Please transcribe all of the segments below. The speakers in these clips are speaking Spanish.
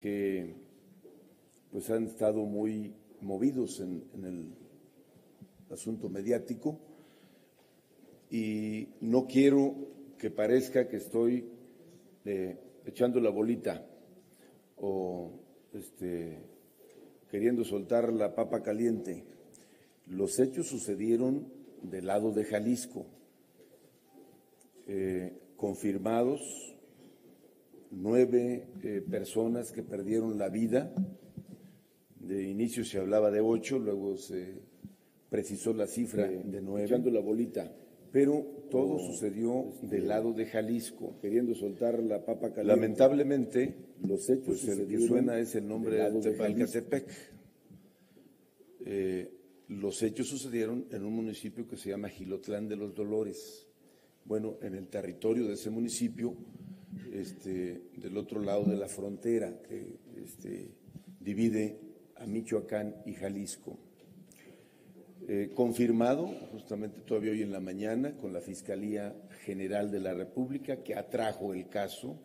que pues han estado muy movidos en, el asunto mediático y no quiero que parezca que estoy eh, echando la bolita o este, queriendo soltar la papa caliente. Los hechos sucedieron del lado de Jalisco, eh, confirmados nueve eh, personas que perdieron la vida. De inicio se hablaba de ocho, luego se precisó la cifra de, nueve. Echando la bolita. Pero todo sucedió este, del lado de Jalisco. Queriendo soltar la papa caliente. Lamentablemente, los hechos pues, que suena es el nombre de Tepalcatepec. Eh, los hechos sucedieron en un municipio que se llama Gilotlán de los Dolores. Bueno, en el territorio de ese municipio este, del otro lado de la frontera que este, divide a Michoacán y Jalisco. Eh, confirmado justamente todavía hoy en la mañana con la Fiscalía General de la República que atrajo el caso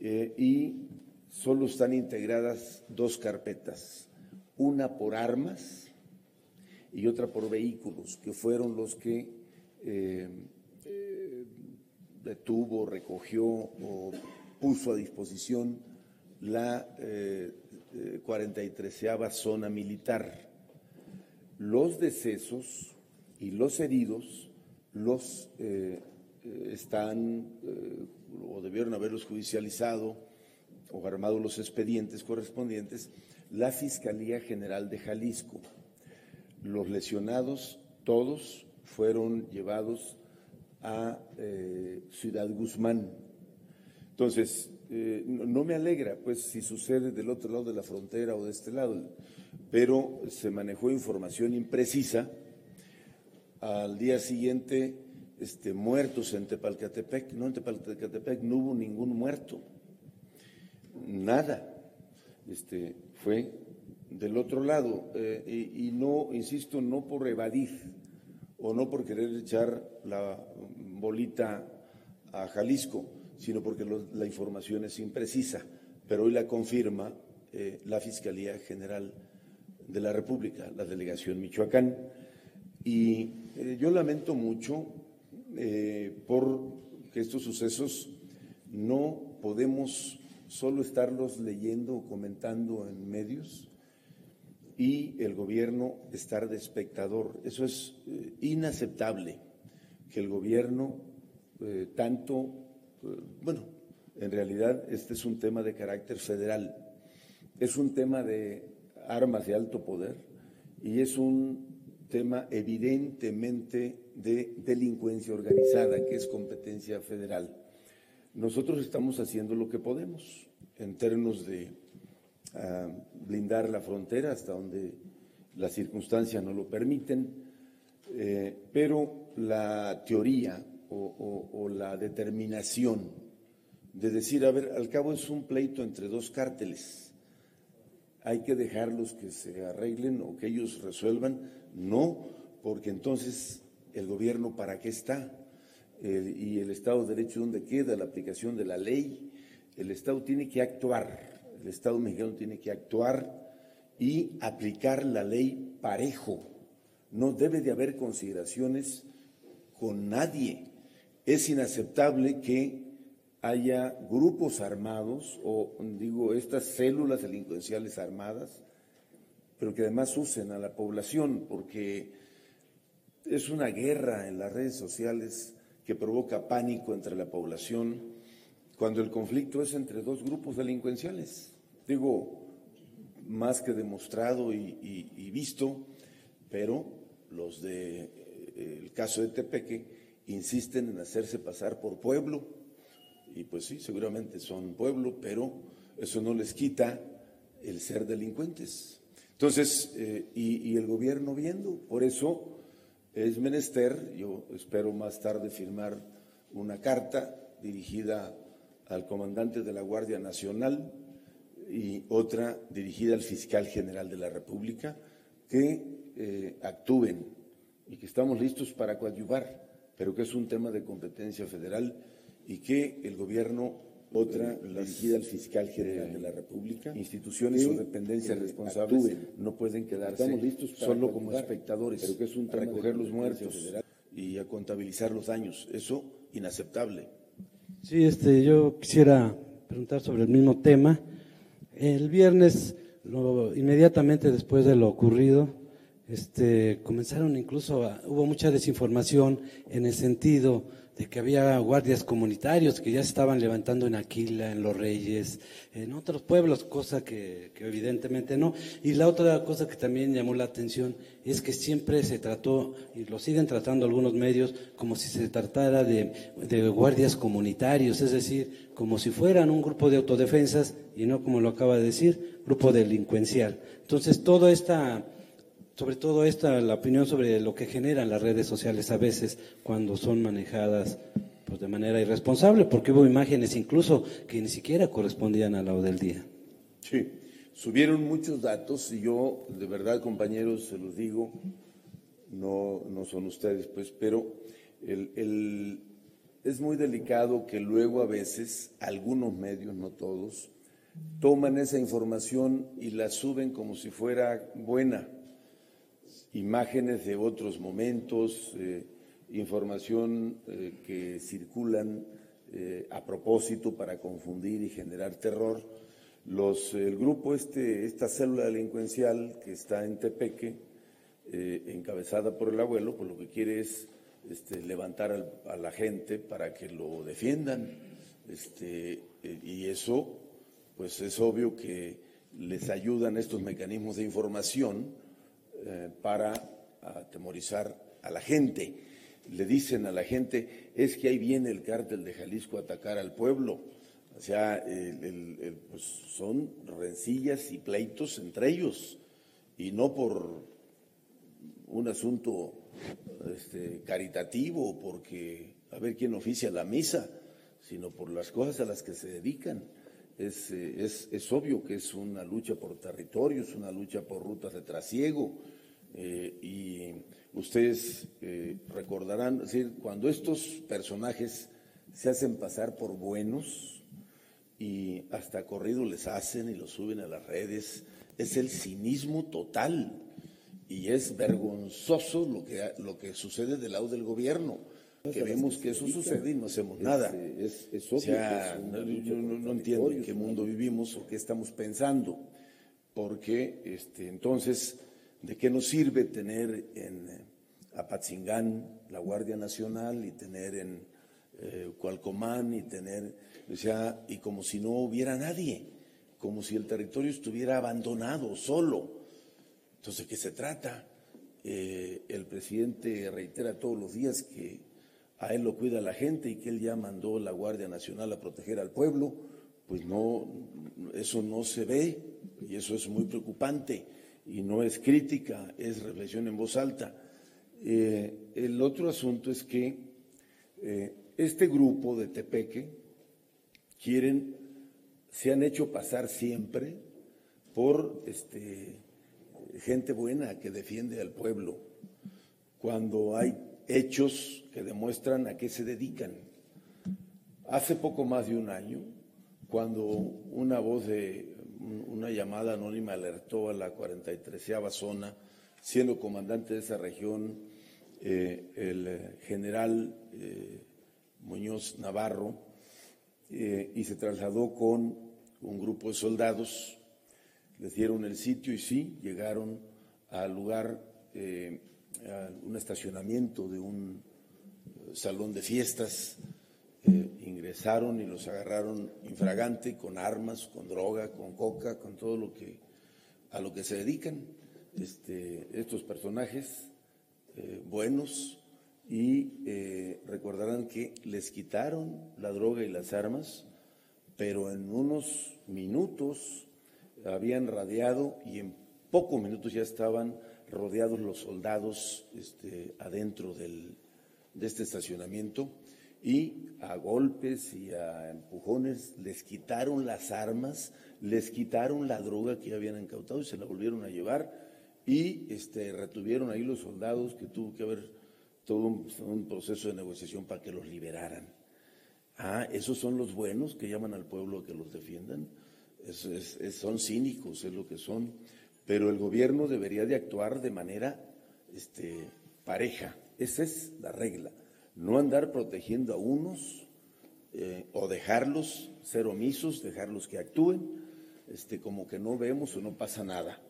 eh, y solo están integradas dos carpetas, una por armas y otra por vehículos, que fueron los que eh, detuvo, recogió o puso a disposición la 43 eh, eh zona militar. Los decesos y los heridos los eh, eh, están o debieron haberlos judicializado o armado los expedientes correspondientes la Fiscalía General de Jalisco. Los lesionados, todos, fueron llevados a eh, Ciudad Guzmán. Entonces, eh, no, me alegra, pues, si sucede del otro lado de la frontera o de este lado, pero se manejó información imprecisa. Al día siguiente, este, muertos en Tepalcatepec, no en Tepalcatepec no hubo ningún muerto, nada. Este, fue del otro lado, eh, y no, insisto, no por evadir o no por querer echar la bolita a Jalisco, sino porque la información es imprecisa, pero hoy la confirma eh, la Fiscalía General de la República, la delegación Michoacán. Y eh, yo lamento mucho eh, por que estos sucesos no podemos solo estarlos leyendo o comentando en medios, y el gobierno estar de espectador. Eso es eh, inaceptable, que el gobierno eh, tanto, eh, bueno, en realidad este es un tema de carácter federal, es un tema de armas de alto poder y es un tema evidentemente de delincuencia organizada, que es competencia federal. Nosotros estamos haciendo lo que podemos en términos de a blindar la frontera hasta donde las circunstancias no lo permiten, eh, pero la teoría o, la determinación de decir, a ver, al cabo es un pleito entre dos cárteles, hay que dejarlos que se arreglen o que ellos resuelvan, no, porque entonces el gobierno para qué está y el Estado de Derecho dónde queda, la aplicación de la ley, el Estado tiene que actuar el Estado mexicano tiene que actuar y aplicar la ley parejo. No debe de haber consideraciones con nadie. Es inaceptable que haya grupos armados o, digo, estas células delincuenciales armadas, pero que además usen a la población, porque es una guerra en las redes sociales que provoca pánico entre la población cuando el conflicto es entre dos grupos delincuenciales. Digo, más que demostrado y, visto, pero los de eh, el caso de Tepeque insisten en hacerse pasar por pueblo, y pues sí, seguramente son pueblo, pero eso no les quita el ser delincuentes. Entonces, eh, y, y el gobierno viendo, por eso es menester, yo espero más tarde firmar una carta dirigida al comandante de la Guardia Nacional y otra dirigida al fiscal general de la República, que eh, actúen y que estamos listos para coadyuvar, pero que es un tema de competencia federal y que el gobierno otra eh, las, dirigida al fiscal general eh, de la República. instituciones o dependencias responsables actúen. no pueden quedarse Estamos listos para solo como espectadores pero que es un a tema de recoger los competencia muertos federal. y a contabilizar los daños. Eso inaceptable. Sí, este, yo quisiera preguntar sobre el mismo tema. El viernes, lo- inmediatamente después de lo ocurrido, este, comenzaron incluso, a- hubo mucha desinformación en el sentido de que había guardias comunitarios que ya se estaban levantando en Aquila, en Los Reyes, en otros pueblos, cosa que, evidentemente no. Y la otra cosa que también llamó la atención es que siempre se trató, y lo siguen tratando algunos medios, como si se tratara de, de guardias comunitarios, es decir, como si fueran un grupo de autodefensas y no como lo acaba de decir, grupo delincuencial. Entonces, toda esta sobre todo esta, la opinión sobre lo que generan las redes sociales a veces cuando son manejadas pues, de manera irresponsable, porque hubo imágenes incluso que ni siquiera correspondían a lo del día. Sí, subieron muchos datos y yo, de verdad, compañeros, se los digo, no, no son ustedes, pues, pero el, el- es muy delicado que luego a veces algunos medios, no todos, toman esa información y la suben como si fuera buena. Imágenes de otros momentos, eh, información eh, que circulan eh, a propósito para confundir y generar terror. Los, el grupo, este, esta célula delincuencial que está en Tepeque, encabezada por el abuelo, pues lo que quiere es este, levantar al- a la gente para que lo defiendan. Este, y eso, pues es obvio que les ayudan estos mecanismos de información eh, para atemorizar a la gente. Le dicen a la gente, es que ahí viene el cártel de Jalisco a atacar al pueblo. O sea, pues son rencillas y pleitos entre ellos, y no por un asunto este, caritativo, porque a ver quién oficia la misa, sino por las cosas a las que se dedican. Es, eh, es, es obvio que es una lucha por territorios, una lucha por rutas de trasiego, eh, y ustedes eh, recordarán, decir, cuando estos personajes se hacen pasar por buenos y hasta corrido les hacen y los suben a las redes, es el cinismo total y es vergonzoso lo que, lo que sucede del lado del gobierno, que vemos que eso sucede y no hacemos nada. Es, es O obvio sea, es una no, no, entiendo en qué mundo vivimos o qué estamos pensando, porque este, entonces, ¿de qué nos sirve tener en eh, Apatzingán la Guardia Nacional y tener en eh, Cualcomán y tener, o sea, y como si no hubiera nadie, como si el territorio estuviera abandonado, solo? Entonces, ¿de qué se trata? Eh, el presidente reitera todos los días que a él lo cuida la gente y que él ya mandó la Guardia Nacional a proteger al pueblo. Pues no, eso no se ve y eso es muy preocupante y no es crítica, es reflexión en voz alta. Eh, el otro asunto es que eh, este grupo de Tepeque quieren, se han hecho pasar siempre por este, gente buena que defiende al pueblo, cuando hay hechos que demuestran a qué se dedican. Hace poco más de un año, cuando una voz de una llamada anónima alertó a la 43 zona, siendo comandante de esa región eh, el general eh, Muñoz Navarro, eh, y se trasladó con un grupo de soldados les dieron el sitio y sí, llegaron al lugar, un estacionamiento de un eh, salón de fiestas, eh, ingresaron y los agarraron infragante con armas, con droga, con coca, con todo lo que a lo que se dedican este, estos personajes eh, buenos y eh, recordarán que les quitaron la droga y las armas, pero en unos minutos habían radiado y en pocos minutos ya estaban rodeados los soldados este, adentro del, de este estacionamiento y a golpes y a empujones les quitaron las armas, les quitaron la droga que habían incautado y se la volvieron a llevar y este, retuvieron ahí los soldados que tuvo que haber todo un, proceso de negociación para que los liberaran. Ah, esos son los buenos que llaman al pueblo a que los defiendan. son cínicos, es lo que son. Pero el gobierno debería de actuar de manera este, pareja. Esa es la regla. No andar protegiendo a unos eh, o dejarlos ser omisos, dejarlos que actúen, este, como que no vemos o no pasa nada.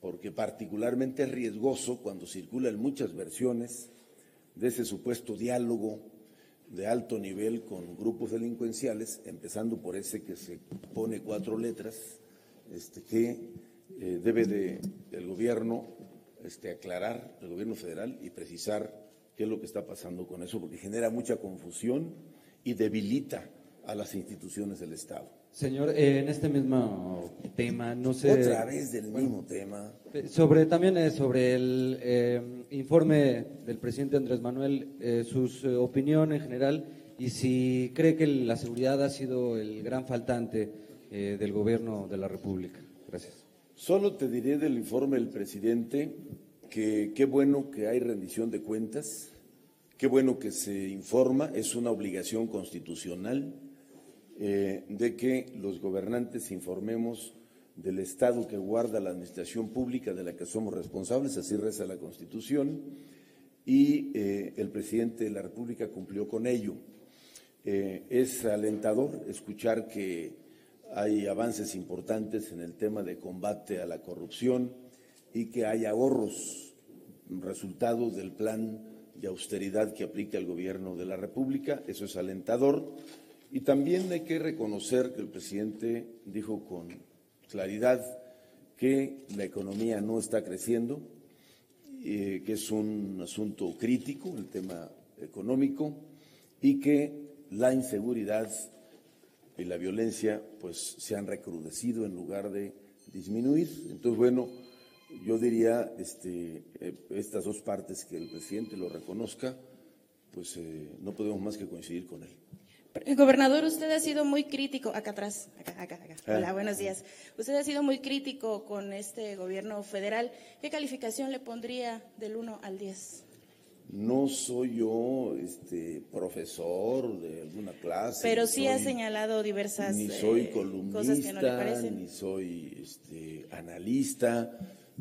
Porque particularmente es riesgoso cuando circulan muchas versiones de ese supuesto diálogo de alto nivel con grupos delincuenciales, empezando por ese que se pone cuatro letras, este, que eh, debe de el gobierno este, aclarar, el gobierno federal, y precisar qué es lo que está pasando con eso, porque genera mucha confusión y debilita a las instituciones del Estado. Señor, eh, en este mismo tema, no sé. Otra vez del mismo tema. Eh, sobre también sobre el informe del presidente Andrés Manuel, sus opiniones en general y si cree que la seguridad ha sido el gran faltante del gobierno de la República. Gracias. Solo te diré del informe del presidente que qué bueno que hay rendición de cuentas, qué bueno que se informa, es una obligación constitucional eh, de que los gobernantes informemos del Estado que guarda la administración pública de la que somos responsables, así reza la Constitución, y eh, el presidente de la República cumplió con ello. Eh, es alentador escuchar que hay avances importantes en el tema de combate a la corrupción y que hay ahorros, resultados del plan de austeridad que aplica el gobierno de la República. Eso es alentador. Y también hay que reconocer que el presidente dijo con claridad que la economía no está creciendo, eh, que es un asunto crítico, el tema económico, y que la inseguridad y la violencia pues se han recrudecido en lugar de disminuir. Entonces, bueno, yo diría este, eh, estas dos partes que el presidente lo reconozca, pues eh, no podemos más que coincidir con él. Gobernador, usted ha sido muy crítico, acá atrás, acá, acá, acá. Ah. Hola, buenos días. Usted ha sido muy crítico con este gobierno federal. ¿Qué calificación le pondría del 1 al 10? No soy yo este, profesor de alguna clase. Pero sí ha señalado diversas ni soy columnista, eh, cosas que no le parecen. Ni soy este, analista.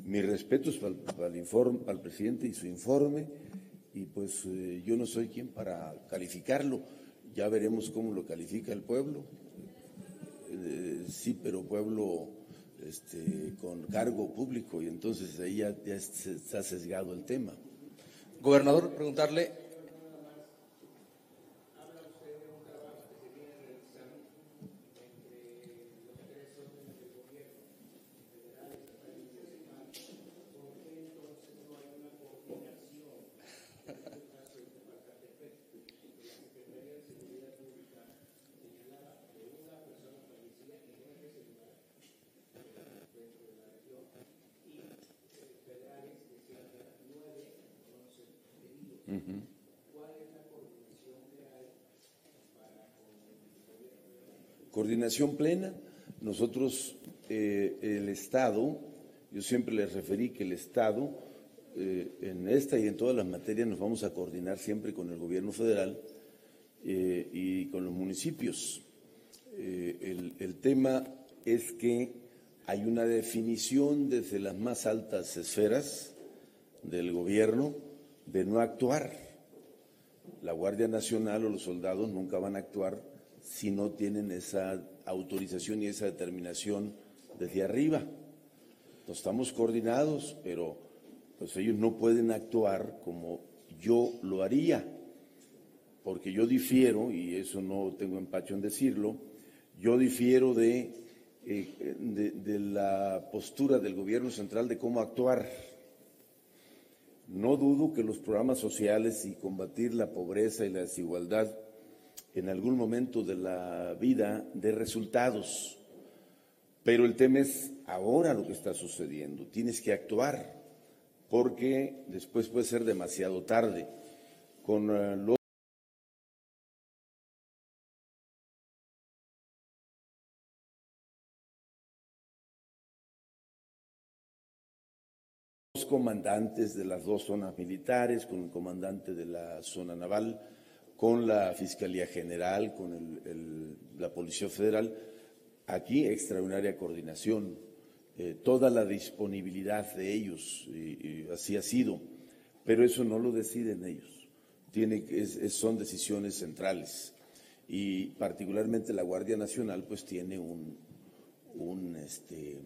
Mi respeto es para, el informe, para el presidente y su informe. Y pues eh, yo no soy quien para calificarlo. Ya veremos cómo lo califica el pueblo. Eh, sí, pero pueblo este, con cargo público. Y entonces ahí ya, ya está sesgado el tema. Gobernador, preguntarle Coordinación plena. Nosotros, eh, el Estado, yo siempre les referí que el Estado, eh, en esta y en todas las materias, nos vamos a coordinar siempre con el gobierno federal eh, y con los municipios. El, el tema es que hay una definición desde las más altas esferas del gobierno de no actuar. La Guardia Nacional o los soldados nunca van a actuar si no tienen esa autorización y esa determinación desde arriba. No estamos coordinados, pero pues ellos no pueden actuar como yo lo haría, porque yo difiero, y eso no tengo empacho en decirlo, yo difiero de, eh, de la postura del gobierno central de cómo actuar. No dudo que los programas sociales y combatir la pobreza y la desigualdad en algún momento de la vida de resultados. Pero el tema es ahora lo que está sucediendo. Tienes que actuar porque después puede ser demasiado tarde. Con eh, los comandantes de las dos zonas militares, con el comandante de la zona naval, con la Fiscalía General, con el- la Policía Federal. Aquí, extraordinaria coordinación, eh, toda la disponibilidad de ellos, así ha sido, pero eso no lo deciden ellos, son decisiones centrales. Y particularmente la Guardia Nacional pues tiene un, este,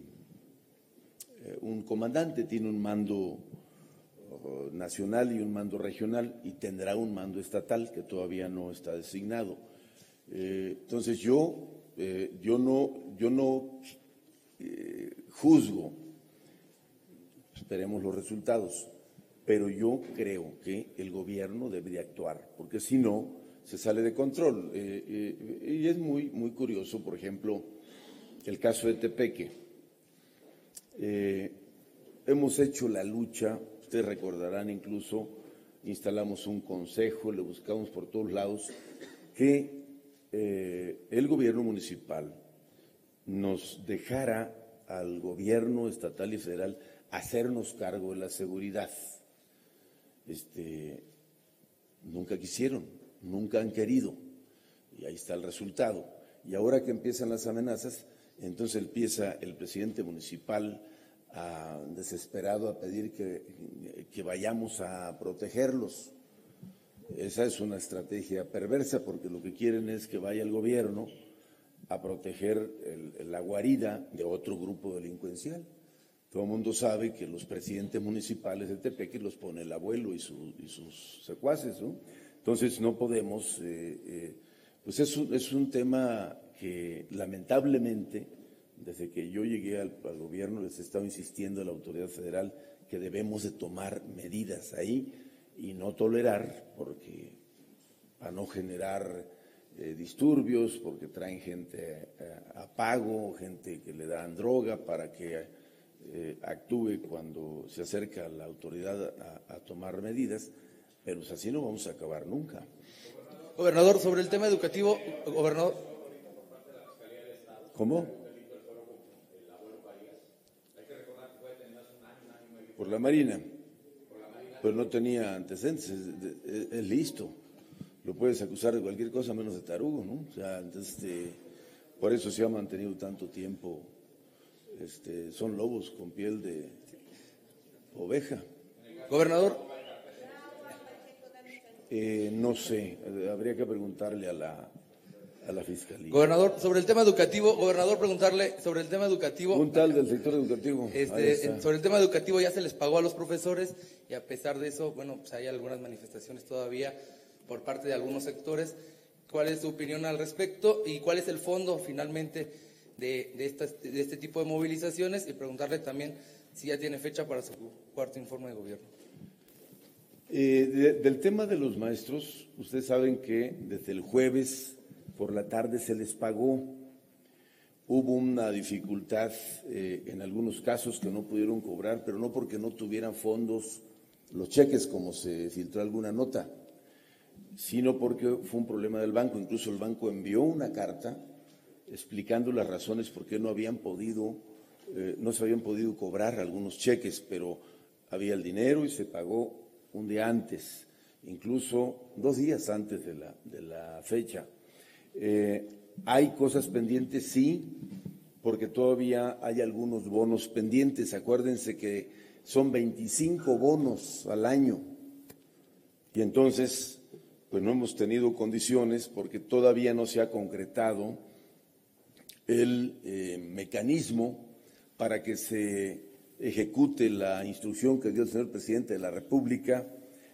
eh, comandante, tiene un mando nacional y un mando regional y tendrá un mando estatal que todavía no está designado. Eh, entonces yo, eh, yo no, yo no eh, juzgo, esperemos los resultados, pero yo creo que el gobierno debe de actuar, porque si no, se sale de control. Y es muy, muy curioso, por ejemplo, el caso de Tepeque. Hemos hecho la lucha, ustedes recordarán incluso, instalamos un consejo, le buscamos por todos lados, que eh, el gobierno municipal nos dejara al gobierno estatal y federal hacernos cargo de la seguridad. Este, nunca quisieron, nunca han querido, y ahí está el resultado. Y ahora que empiezan las amenazas, entonces empieza el presidente municipal desesperado a pedir que, que vayamos a protegerlos. Esa es una estrategia perversa porque lo que quieren es que vaya el gobierno a proteger la guarida de otro grupo delincuencial. Todo el mundo sabe que los presidentes municipales de Tepeque los pone el abuelo y sus secuaces, ¿no? Entonces no podemos, eh, eh, pues es un, es un tema que lamentablemente, desde que yo llegué al, al gobierno, les he estado insistiendo a la autoridad federal que debemos de tomar medidas ahí y no tolerar, porque a no generar eh, disturbios, porque traen gente eh, a pago, gente que le dan droga para que eh, actúe cuando se acerca la autoridad a, a tomar medidas, pero pues así no vamos a acabar nunca. Gobernador, sobre el tema educativo, gobernador, ¿Cómo? Por la Marina. Pero no tenía antecedentes, es, es- es listo. Lo puedes acusar de cualquier cosa menos de tarugo, ¿no? O sea, entonces, este, por eso se ha mantenido tanto tiempo. Este, son lobos con piel de oveja. gobernador, Eh, no sé, habría que preguntarle a la, a la fiscalía. gobernador, sobre el tema educativo, gobernador, preguntarle sobre el tema educativo. Un tal del sector educativo. Este, sobre el tema educativo ya se les pagó a los profesores y a pesar de eso, bueno, pues hay algunas manifestaciones todavía por parte de algunos sectores. ¿Cuál es su opinión al respecto y cuál es el fondo finalmente de, de, de este tipo de movilizaciones? Y preguntarle también si ya tiene fecha para su cuarto informe de gobierno. Eh, de- del tema de los maestros, ustedes saben que desde el jueves por la tarde se les pagó. Hubo una dificultad eh, en algunos casos que no pudieron cobrar, pero no porque no tuvieran fondos los cheques, como se filtró alguna nota, sino porque fue un problema del banco. Incluso el banco envió una carta explicando las razones por qué no habían podido, eh, no se habían podido cobrar algunos cheques, pero había el dinero y se pagó un día antes, incluso dos días antes de la, de la fecha. Eh, hay cosas pendientes, sí, porque todavía hay algunos bonos pendientes. Acuérdense que son 25 bonos al año. Y entonces, pues no hemos tenido condiciones porque todavía no se ha concretado el eh, mecanismo para que se ejecute la instrucción que dio el señor presidente de la República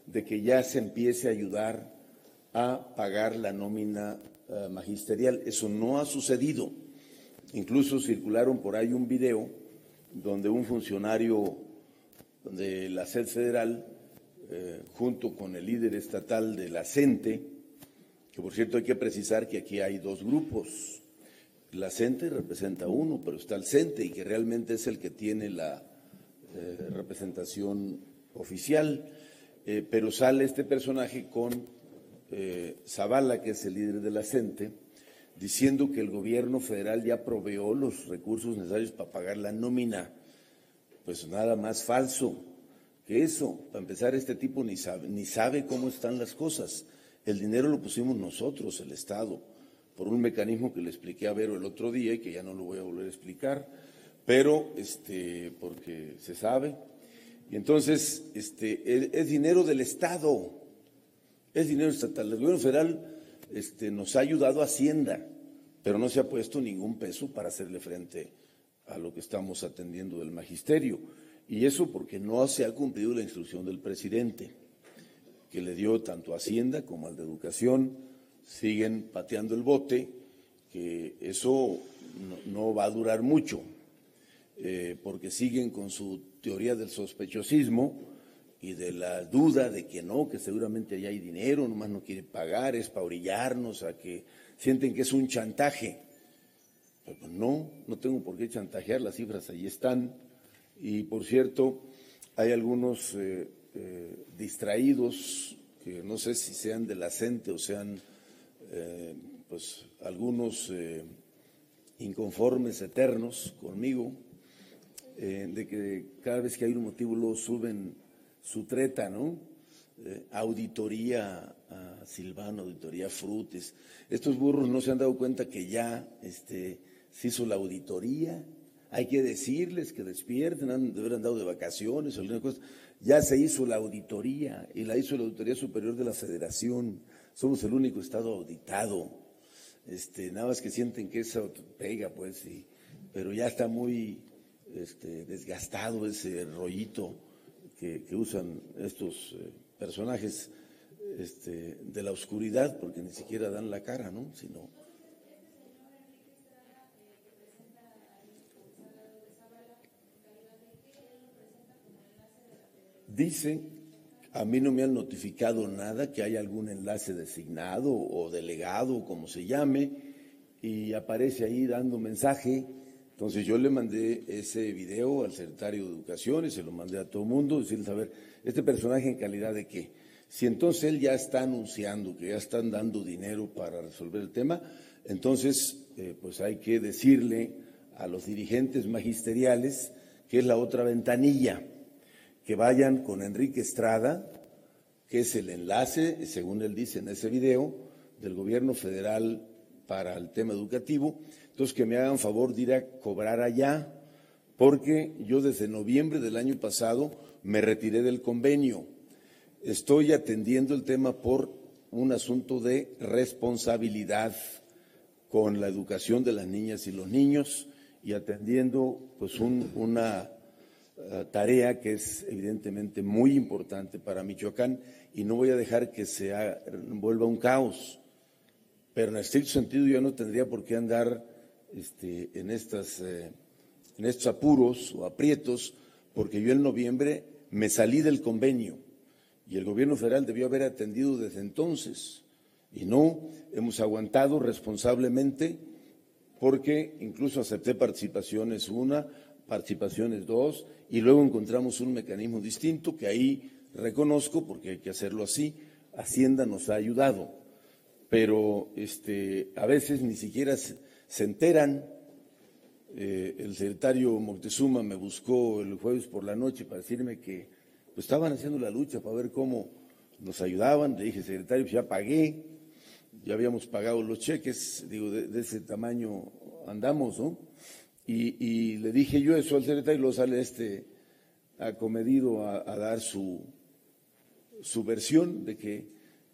de que ya se empiece a ayudar a pagar la nómina eh, magisterial. Eso no ha sucedido. Incluso circularon por ahí un video donde un funcionario de la sed federal, eh, junto con el líder estatal de la CENTE, que por cierto hay que precisar que aquí hay dos grupos. La CENTE representa uno, pero está el CENTE y que realmente es el que tiene la eh, representación oficial. Pero sale este personaje con eh, Zavala, que es el líder de la CENTE, diciendo que el gobierno federal ya proveó los recursos necesarios para pagar la nómina. Pues nada más falso que eso. Para empezar, este tipo ni sabe, ni sabe cómo están las cosas. El dinero lo pusimos nosotros, el Estado, por un mecanismo que le expliqué a Vero el otro día y que ya no lo voy a volver a explicar, pero este, porque se sabe. Y entonces, este, es, dinero del Estado, es dinero estatal. El gobierno federal este, nos ha ayudado a Hacienda, pero no se ha puesto ningún peso para hacerle frente a lo que estamos atendiendo del magisterio. Y eso porque no se ha cumplido la instrucción del presidente, que le dio tanto a Hacienda como al de Educación. Siguen pateando el bote, que eso no, va a durar mucho, eh, porque siguen con su teoría del sospechosismo y de la duda de que no, que seguramente ya hay dinero, nomás no quiere pagar, es para orillarnos a que sienten que es un chantaje. Pero no, no tengo por qué chantajear, las cifras ahí están. Y por cierto, hay algunos eh, eh, distraídos, que no sé si sean de la CENTE o sean eh, pues algunos inconformes eternos conmigo, de que cada vez que hay un motivo lo suben su treta, ¿no? auditoría a Silvano, auditoría Frutes. Estos burros no se han dado cuenta que ya este, se hizo la auditoría hay que decirles que despierten, han de haber andado de vacaciones o alguna cosa. Ya se hizo la auditoría y la hizo la Auditoría Superior de la Federación. Somos el único Estado auditado. Este, nada más que sienten que eso pega, pues, sí. pero ya está muy este, desgastado ese rollito que, usan estos eh, personajes este, de la oscuridad, porque ni siquiera dan la cara, ¿no? Sino Dice, a mí no me han notificado nada que haya algún enlace designado o delegado, como se llame, y aparece ahí dando mensaje. Entonces yo le mandé ese video al secretario de Educación y se lo mandé a todo el mundo, decirle, a ver, este personaje en calidad de qué. Si entonces él ya está anunciando que ya están dando dinero para resolver el tema, entonces eh, pues hay que decirle a los dirigentes magisteriales que es la otra ventanilla que vayan con Enrique Estrada, que es el enlace, según él dice en ese video, del gobierno federal para el tema educativo. Entonces, que me hagan favor de ir a cobrar allá, porque yo desde noviembre del año pasado me retiré del convenio. Estoy atendiendo el tema por un asunto de responsabilidad con la educación de las niñas y los niños y atendiendo pues una eh, tarea que es evidentemente muy importante para Michoacán y no voy a dejar que se vuelva un caos. Pero en estricto sentido yo no tendría por qué andar este, en, estas, eh, en estos apuros o aprietos, porque yo en noviembre me salí del convenio y el gobierno federal debió haber atendido desde entonces. Y no, hemos aguantado responsablemente porque incluso acepté participaciones una, participaciones dos, y luego encontramos un mecanismo distinto que ahí reconozco, porque hay que hacerlo así, Hacienda nos ha ayudado, pero este, a veces ni siquiera se, enteran. Eh, el secretario Moctezuma me buscó el jueves por la noche para decirme que pues, estaban haciendo la lucha para ver cómo nos ayudaban. Le dije, secretario, pues ya pagué, ya habíamos pagado los cheques, digo, de, ese tamaño andamos, ¿no? Y, le dije yo eso al secretario y lo sale este acomedido a, a dar su, su versión de que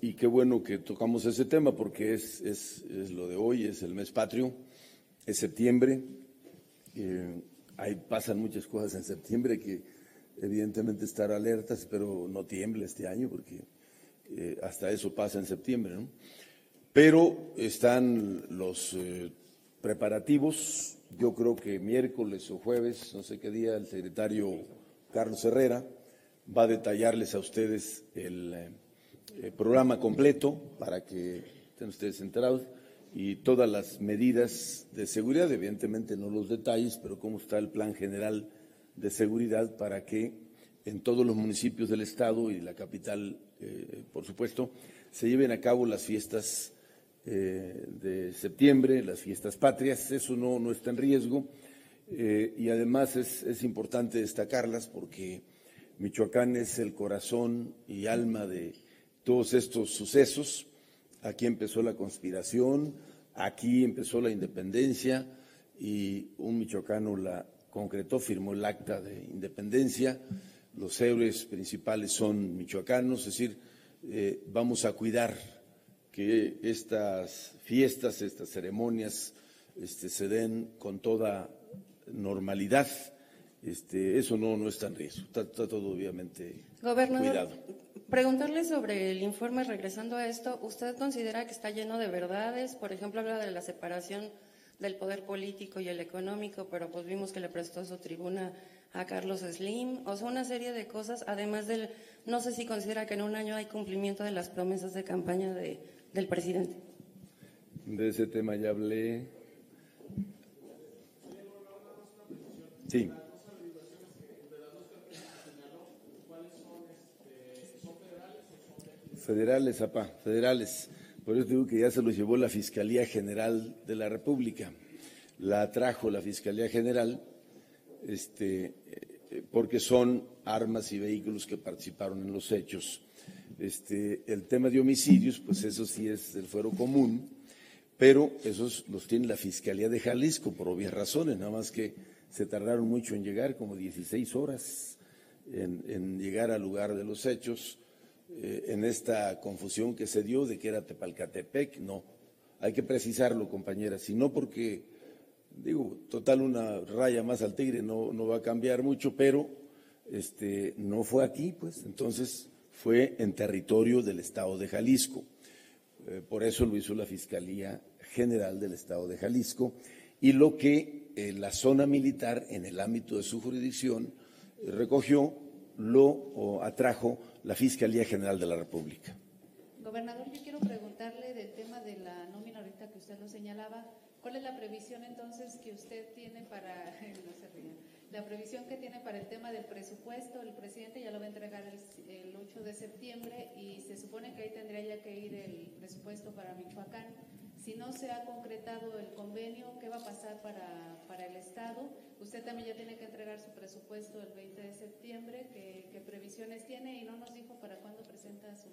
y qué bueno que tocamos ese tema porque es, es, es, lo de hoy, es el mes patrio, es septiembre. Eh, pasan muchas cosas en septiembre que evidentemente estar alertas, pero no tiemble este año porque eh, hasta eso pasa en septiembre. ¿no? Pero están los preparativos, yo creo que miércoles o jueves, no sé qué día, el secretario Carlos Herrera va a detallarles a ustedes el, eh, programa completo para que estén ustedes enterados y todas las medidas de seguridad, evidentemente no los detalles, pero cómo está el plan general de seguridad para que en todos los municipios del Estado y la capital, eh, por supuesto, se lleven a cabo las fiestas eh, de septiembre, las fiestas patrias. Eso no, no está en riesgo y además es, es, importante destacarlas porque Michoacán es el corazón y alma de todos estos sucesos. Aquí empezó la conspiración, aquí empezó la independencia y un michoacano la concretó, firmó el acta de independencia. Los héroes principales son michoacanos, es decir, eh, vamos a cuidar que estas fiestas, estas ceremonias este, se den con toda normalidad. Este, eso no, no está en riesgo, está, todo obviamente Gobernador, cuidado. Preguntarle sobre el informe, regresando a esto, ¿usted considera que está lleno de verdades? Por ejemplo, habla de la separación del poder político y el económico, pero pues vimos que le prestó su tribuna a Carlos Slim, o sea, una serie de cosas, además del, no sé si considera que en un año hay cumplimiento de las promesas de campaña de, del presidente. De ese tema ya hablé. Sí. Federales, apá, federales. Por eso digo que ya se los llevó la Fiscalía General de la República. La trajo la Fiscalía General, este, eh, porque son armas y vehículos que participaron en los hechos. Este, el tema de homicidios, pues eso sí es del fuero común, pero esos los tiene la Fiscalía de Jalisco por obvias razones, nada más que se tardaron mucho en llegar, como 16 horas en llegar al lugar de los hechos eh, en esta confusión que se dio de que era Tepalcatepec. No, hay que precisarlo, compañera, si no porque, digo, total una raya más al tigre no, no va a cambiar mucho, pero este, no fue aquí, pues, entonces fue en territorio del Estado de Jalisco. Eh, por eso lo hizo la Fiscalía General del Estado de Jalisco y lo que eh, la zona militar en el ámbito de su jurisdicción recogió lo atrajo la Fiscalía General de la República. Gobernador, yo quiero preguntarle del tema de la nómina ahorita que usted lo señalaba. ¿Cuál es la previsión entonces que usted tiene para, la previsión que tiene para el tema del presupuesto? El presidente ya lo va a entregar el, el 8 de septiembre y se supone que ahí tendría ya que ir el presupuesto para Michoacán. Si no se ha concretado el convenio, ¿qué va a pasar para, para el Estado? Usted también ya tiene que entregar su presupuesto el 20 de septiembre. ¿Qué, previsiones tiene? Y no nos dijo para cuándo presenta su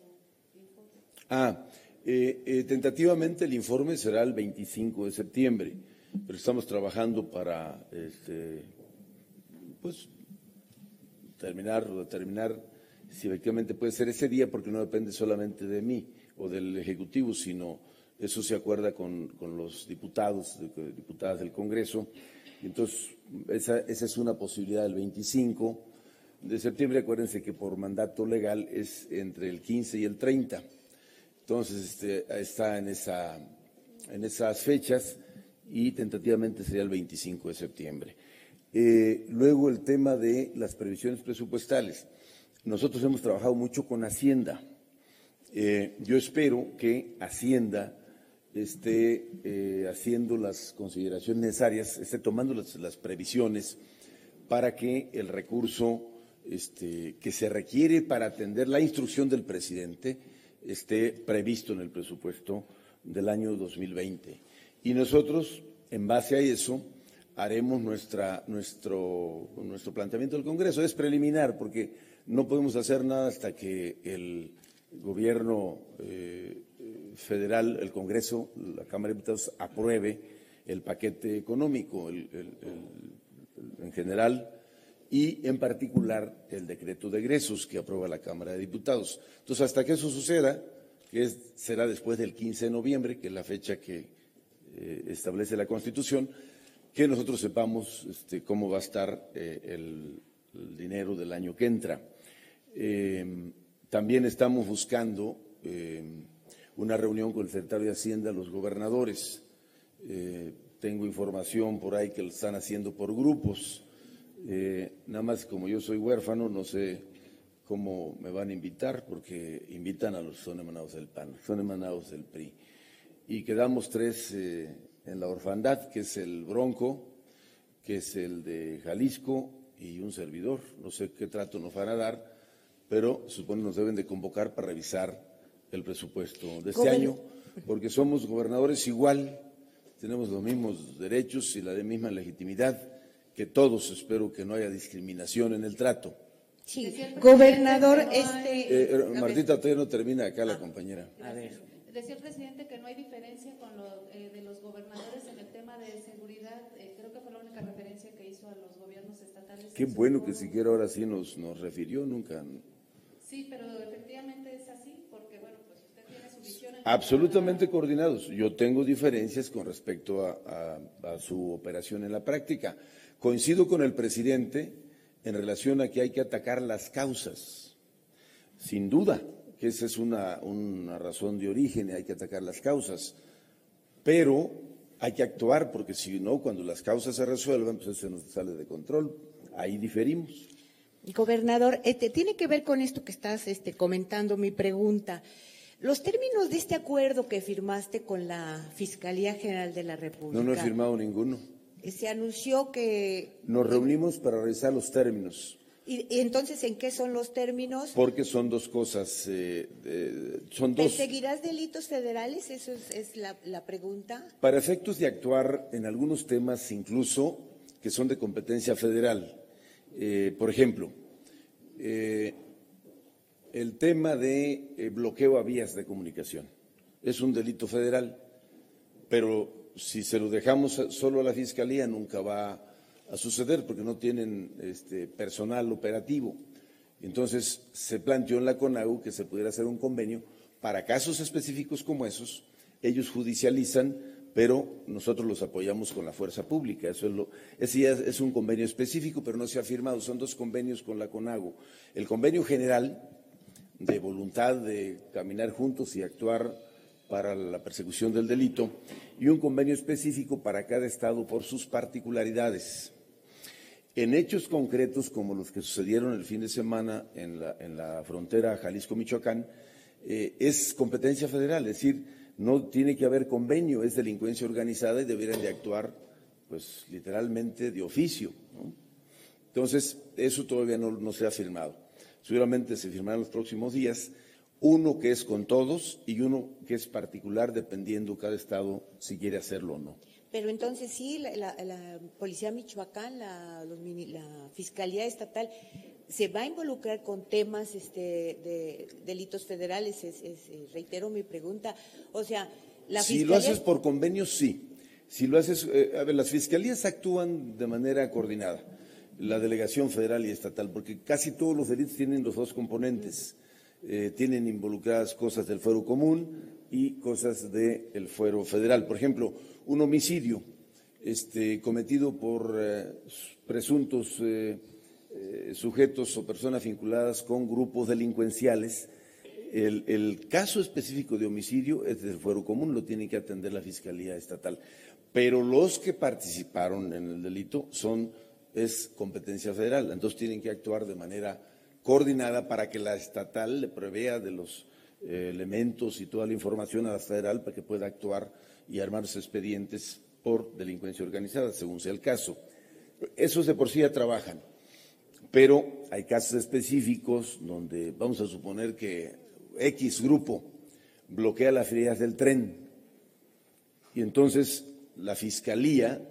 informe. Ah, eh, eh, tentativamente el informe será el 25 de septiembre, pero estamos trabajando para este, pues, terminar o determinar si efectivamente puede ser ese día, porque no depende solamente de mí o del Ejecutivo, sino eso se acuerda con, los diputados, diputadas del Congreso. Entonces, esa, es una posibilidad del 25 de septiembre. Acuérdense que por mandato legal es entre el 15 y el 30. Entonces, este, está en, esa, en esas fechas y tentativamente sería el 25 de septiembre. Eh, luego el tema de las previsiones presupuestales. Nosotros hemos trabajado mucho con Hacienda. Eh, yo espero que Hacienda esté eh, haciendo las consideraciones necesarias, esté tomando las, previsiones para que el recurso este, que se requiere para atender la instrucción del presidente esté previsto en el presupuesto del año 2020. Y nosotros, en base a eso, haremos nuestro, nuestro planteamiento del Congreso. Es preliminar porque no podemos hacer nada hasta que el gobierno eh, federal, el Congreso, la Cámara de Diputados apruebe el paquete económico en general y en particular el decreto de egresos que aprueba la Cámara de Diputados. Entonces, hasta que eso suceda, que será después del 15 de noviembre, que es la fecha que eh, establece la Constitución, que nosotros sepamos este, cómo va a estar eh, el, dinero del año que entra. Eh, también estamos buscando una reunión con el secretario de Hacienda, los gobernadores. Eh, tengo información por ahí que lo están haciendo por grupos. Eh, nada más como yo soy huérfano, no sé cómo me van a invitar, porque invitan a los son emanados del PAN, son emanados del PRI. y quedamos tres eh, en la orfandad, que es el Bronco, que es el de Jalisco y un servidor. No sé qué trato nos van a dar, pero supone nos deben de convocar para revisar el presupuesto de este año, porque somos gobernadores igual, tenemos los mismos derechos y la misma legitimidad que todos. Espero que no haya discriminación en el trato. Sí, gobernador, este... Eh, Martita, todavía no termina acá la compañera. A ver. Decía el presidente que no hay diferencia con lo eh, de los gobernadores en el tema de seguridad. Eh, creo que fue la única referencia que hizo a los gobiernos estatales. Qué bueno que siquiera ahora sí nos, nos refirió, nunca. Sí, pero efectivamente es así, Absolutamente coordinados. Yo tengo diferencias con respecto a, su operación en la práctica. Coincido con el presidente en relación a que hay que atacar las causas, sin duda, que esa es una, razón de origen hay que atacar las causas, pero hay que actuar porque si no, cuando las causas se resuelvan, pues se nos sale de control. Ahí diferimos. Gobernador, este, tiene que ver con esto que estás este, comentando, mi pregunta. Los términos de este acuerdo que firmaste con la Fiscalía General de la República. No, no he firmado ninguno. Se anunció que. Nos reunimos para revisar los términos. ¿Y, y entonces en qué son los términos? Porque son dos cosas. Eh, eh, son dos. ¿Perseguirás delitos federales? Eso es, es la, la pregunta. Para efectos de actuar en algunos temas, incluso que son de competencia federal. Eh, por ejemplo, eh, el tema de eh, bloqueo a vías de comunicación es un delito federal, pero si se lo dejamos solo a la Fiscalía nunca va a suceder porque no tienen este, personal operativo. Entonces se planteó en la CONAU que se pudiera hacer un convenio para casos específicos como esos. Ellos judicializan, pero nosotros los apoyamos con la fuerza pública. Eso es ese es un convenio específico, pero no se ha firmado. Son dos convenios con la CONAGO. El convenio general de voluntad de caminar juntos y actuar para la persecución del delito y un convenio específico para cada estado por sus particularidades. En hechos concretos como los que sucedieron el fin de semana en la, en la frontera Jalisco-Michoacán, eh, es competencia federal, es decir, no tiene que haber convenio, es delincuencia organizada y deberían de actuar, pues, literalmente de oficio. Entonces, eso todavía no, no se ha firmado. Seguramente se firmará en los próximos días uno que es con todos y uno que es particular dependiendo cada estado si quiere hacerlo o no. Pero entonces sí, la, la, la Policía Michoacán, la, los, la, Fiscalía Estatal, se va a involucrar con temas este, de delitos federales, es, es, reitero mi pregunta. O sea, la Si Fiscalía... lo haces por convenios, sí. Si lo haces, eh, a ver, las fiscalías actúan de manera coordinada, la delegación federal y estatal, porque casi todos los delitos tienen los dos componentes. Eh, tienen involucradas cosas del fuero común y cosas del fuero federal. Por ejemplo, un homicidio este, cometido por eh, presuntos eh, sujetos o personas vinculadas con grupos delincuenciales. El, el, caso específico de homicidio es del fuero común, lo tiene que atender la Fiscalía Estatal. Pero los que participaron en el delito son, es competencia federal, entonces tienen que actuar de manera coordinada para que la estatal le provea de los eh, elementos y toda la información a la federal para que pueda actuar y armar los expedientes por delincuencia organizada, según sea el caso. Esos de por sí ya trabajan, pero hay casos específicos donde vamos a suponer que X grupo bloquea las vías del tren y entonces la Fiscalía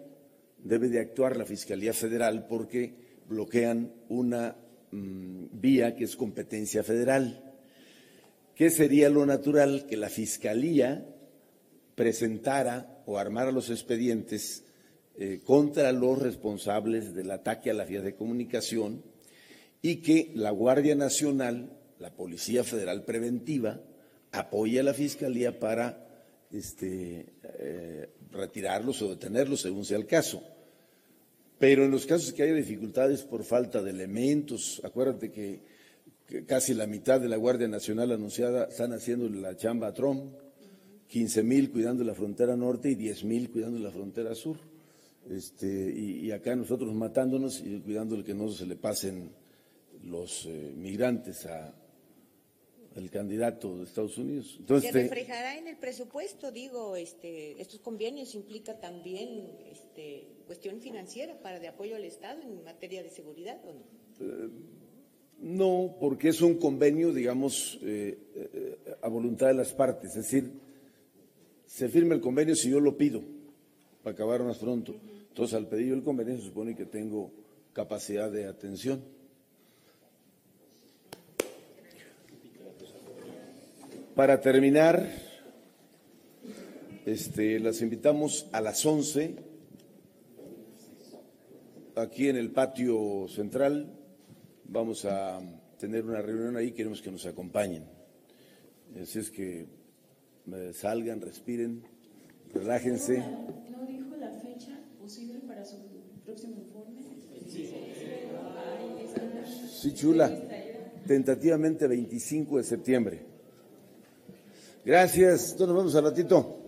debe de actuar, la Fiscalía Federal, porque bloquean una vía que es competencia federal. ¿Qué sería lo natural? Que la Fiscalía presentara o armara los expedientes eh, contra los responsables del ataque a la vía de comunicación y que la Guardia Nacional, la Policía Federal Preventiva, apoye a la Fiscalía para este, eh, retirarlos o detenerlos según sea el caso. Pero en los casos que haya dificultades por falta de elementos, acuérdate que, que casi la mitad de la Guardia Nacional anunciada están haciendo la chamba a Trump, 15 mil cuidando la frontera norte y 10 mil cuidando la frontera sur. Este, y, y, acá nosotros matándonos y cuidando el que no se le pasen los eh, migrantes a, el candidato de Estados Unidos. Se Entonces, este, reflejará en el presupuesto, digo, este, estos convenios implica también este, cuestión financiera para de apoyo al Estado en materia de seguridad, ¿o no? no, porque es un convenio, digamos, eh, eh, a voluntad de las partes, es decir, se firma el convenio si yo lo pido, para acabar más pronto. Entonces, al pedir el convenio se supone que tengo capacidad de atención. Para terminar, este, las invitamos a las 11 aquí en el patio central. Vamos a tener una reunión ahí, queremos que nos acompañen. Así es que eh, salgan, respiren, relájense. ¿No dijo la fecha posible para su próximo informe? Sí, chula. Tentativamente 25 de septiembre. Gracias. Entonces nos vemos al ratito.